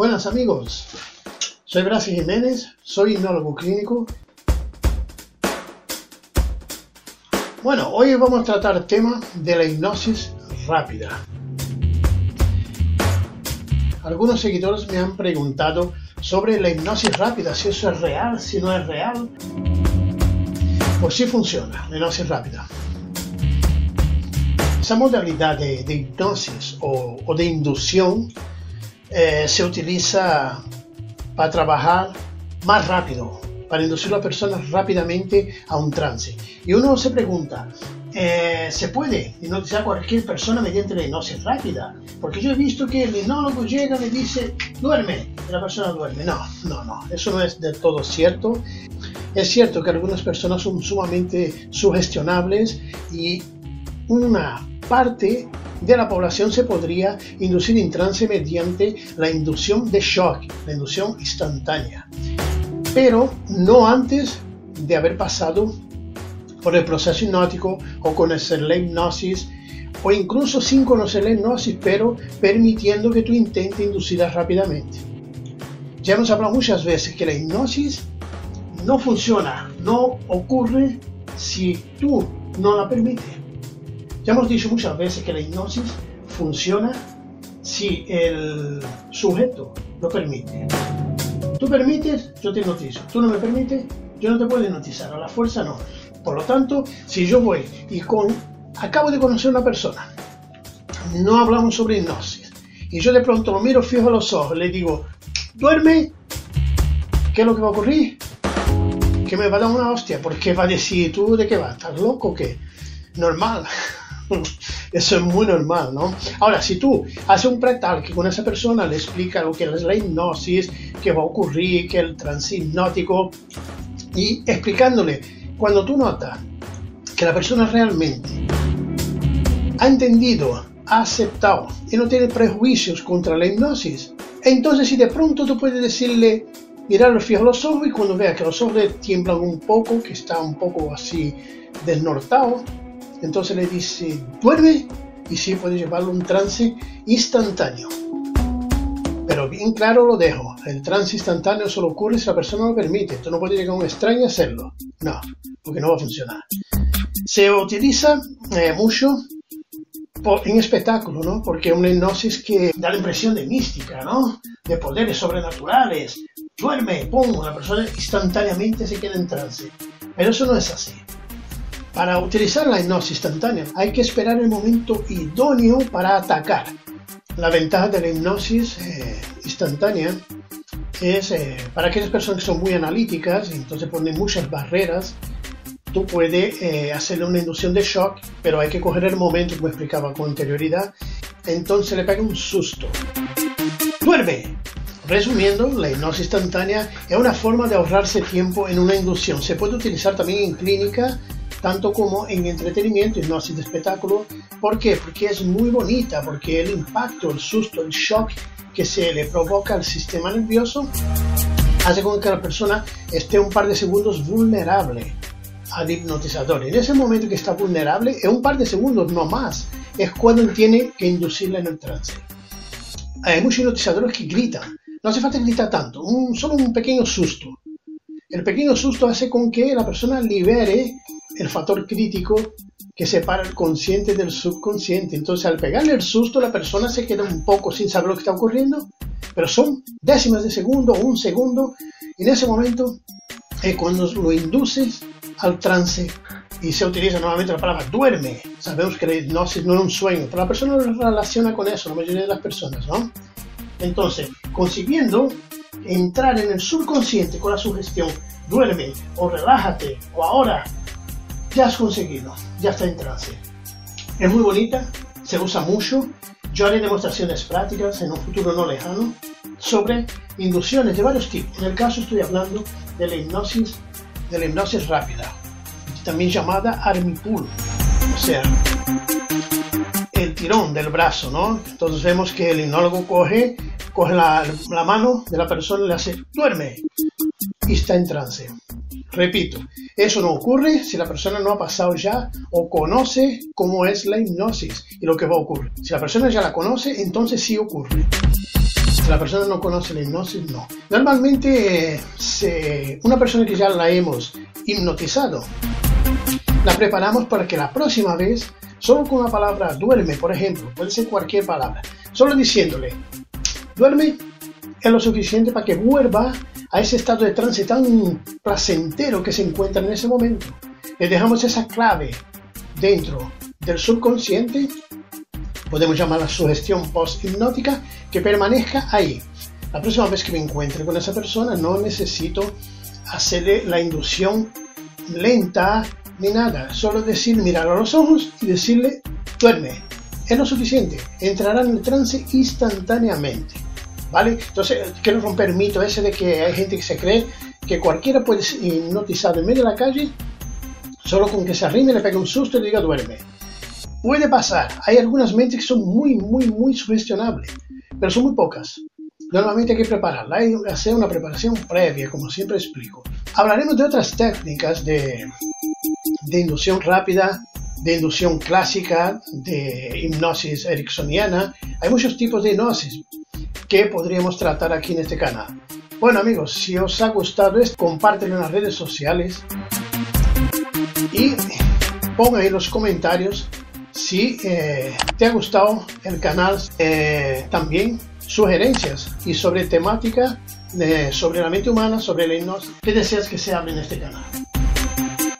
Buenas amigos, soy Brasi Jiménez, soy hipnólogo clínico. Bueno, hoy vamos a tratar el tema de la hipnosis rápida. Algunos seguidores me han preguntado sobre la hipnosis rápida, si eso es real, si no es real. Pues sí funciona, la hipnosis rápida. Esa modalidad de, hipnosis o de inducción eh, se utiliza para trabajar más rápido, para inducir a la persona rápidamente a un trance. Y uno se pregunta, eh, ¿se puede hipnotizar a cualquier persona mediante la hipnosis rápida? Porque yo he visto que el hipnólogo llega y le dice, duerme, y la persona duerme. No, no, no, eso no es del todo cierto. Es cierto que algunas personas son sumamente sugestionables y una parte de la población se podría inducir en trance mediante la inducción de shock, la inducción instantánea, pero no antes de haber pasado por el proceso hipnótico o conocer la hipnosis o incluso sin conocer la hipnosis, pero permitiendo que tú intentes inducirla rápidamente. Ya hemos hablado muchas veces que la hipnosis no funciona, no ocurre si tú no la permites. Ya hemos dicho muchas veces que la hipnosis funciona si el sujeto lo permite. Tú permites, yo te hipnotizo. Tú no me permites, yo no te puedo hipnotizar. A la fuerza no. Por lo tanto, si yo voy y con, acabo de conocer a una persona, no hablamos sobre hipnosis, y yo de pronto lo miro fijo a los ojos, le digo, duerme, ¿qué es lo que va a ocurrir? Que me va a dar una hostia, porque va a decir, ¿tú de qué vas? ¿Estás loco o qué? Normal. Eso es muy normal, ¿no? Ahora, si tú haces un pretal que con esa persona le explica lo que es la hipnosis, qué va a ocurrir, que el trance hipnótico, y explicándole, cuando tú notas que la persona realmente ha entendido, ha aceptado y no tiene prejuicios contra la hipnosis, entonces si de pronto tú puedes decirle, mirarlo fijo los ojos y cuando vea que los ojos tiemblan un poco, que está un poco así desnortado, entonces le dice, duerme y sí puede llevarlo un trance instantáneo. Pero bien claro lo dejo, el trance instantáneo solo ocurre si la persona lo permite. Tú no puedes llegar a un extraño a hacerlo. No, porque no va a funcionar. Se utiliza eh, mucho en espectáculo, ¿no? Porque una hipnosis que da la impresión de mística, ¿no? De poderes sobrenaturales. Duerme, pum, la persona instantáneamente se queda en trance. Pero eso no es así. Para utilizar la hipnosis instantánea hay que esperar el momento idóneo para atacar. La ventaja de la hipnosis eh, instantánea es eh, para aquellas personas que son muy analíticas y entonces ponen muchas barreras. Tú puedes eh, hacerle una inducción de shock, pero hay que coger el momento, como explicaba con anterioridad. Entonces le pega un susto. ¡Duerme! Resumiendo, la hipnosis instantánea es una forma de ahorrarse tiempo en una inducción. Se puede utilizar también en clínica tanto como en entretenimiento y hipnosis de espectáculo. ¿Por qué? Porque es muy bonita, porque el impacto, el susto, el shock que se le provoca al sistema nervioso hace con que la persona esté un par de segundos vulnerable al hipnotizador. En ese momento que está vulnerable, en un par de segundos, no más, es cuando tiene que inducirla en el trance. Hay muchos hipnotizadores que gritan. No hace falta gritar tanto, un, solo un pequeño susto. El pequeño susto hace con que la persona libere el factor crítico que separa el consciente del subconsciente. Entonces, al pegarle el susto, la persona se queda un poco sin saber lo que está ocurriendo, pero son décimas de segundo o un segundo. Y en ese momento es cuando lo induces al trance y se utiliza normalmente la palabra duerme. Sabemos que la no es un sueño, pero la persona lo relaciona con eso, la mayoría de las personas, ¿no? Entonces, consiguiendo entrar en el subconsciente con la sugestión, duerme o relájate o ahora ya has conseguido, ya está en trance. Es muy bonita, se usa mucho. Yo haré demostraciones prácticas en un futuro no lejano sobre inducciones de varios tipos. En el caso estoy hablando de la hipnosis, de la hipnosis rápida, también llamada armipul, o sea, el tirón del brazo, ¿no? Entonces vemos que el hipnólogo coge, coge la, la mano de la persona y le hace, duerme, y está en trance. Repito, eso no ocurre si la persona no ha pasado ya o conoce cómo es la hipnosis y lo que va a ocurrir. Si la persona ya la conoce, entonces sí ocurre. Si la persona no conoce la hipnosis, no. Normalmente, una persona que ya la hemos hipnotizado, la preparamos para que la próxima vez, solo con la palabra duerme, por ejemplo, puede ser cualquier palabra, solo diciéndole, duerme, es lo suficiente para que vuelva a ese estado de trance tan placentero que se encuentra en ese momento. Le dejamos esa clave dentro del subconsciente, podemos llamarla sugestión post-hipnótica, que permanezca ahí. La próxima vez que me encuentre con esa persona no necesito hacerle la inducción lenta ni nada, solo decir, mirarlo a los ojos y decirle, duerme. Es lo suficiente, entrará en el trance instantáneamente. ¿Vale? Entonces, quiero romper el mito ese de que hay gente que se cree que cualquiera puede ser hipnotizado en medio de la calle solo con que se arrime, le pegue un susto y le diga duerme. Puede pasar, hay algunas mentes que son muy, muy, muy sugestionables, pero son muy pocas. Normalmente hay que prepararla, hay que hacer una preparación previa, como siempre explico. Hablaremos de otras técnicas de, de inducción rápida, de inducción clásica, de hipnosis ericksoniana. Hay muchos tipos de hipnosis que podríamos tratar aquí en este canal. Bueno amigos, si os ha gustado esto, compártelo en las redes sociales y pongan en los comentarios si eh, te ha gustado el canal, eh, también sugerencias y sobre temática eh, sobre la mente humana, sobre la hipnosis, ¿qué deseas que se hable en este canal?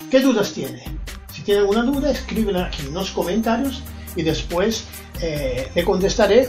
¿Qué dudas tiene? Si tiene alguna duda, escríbela aquí en los comentarios y después le contestaré.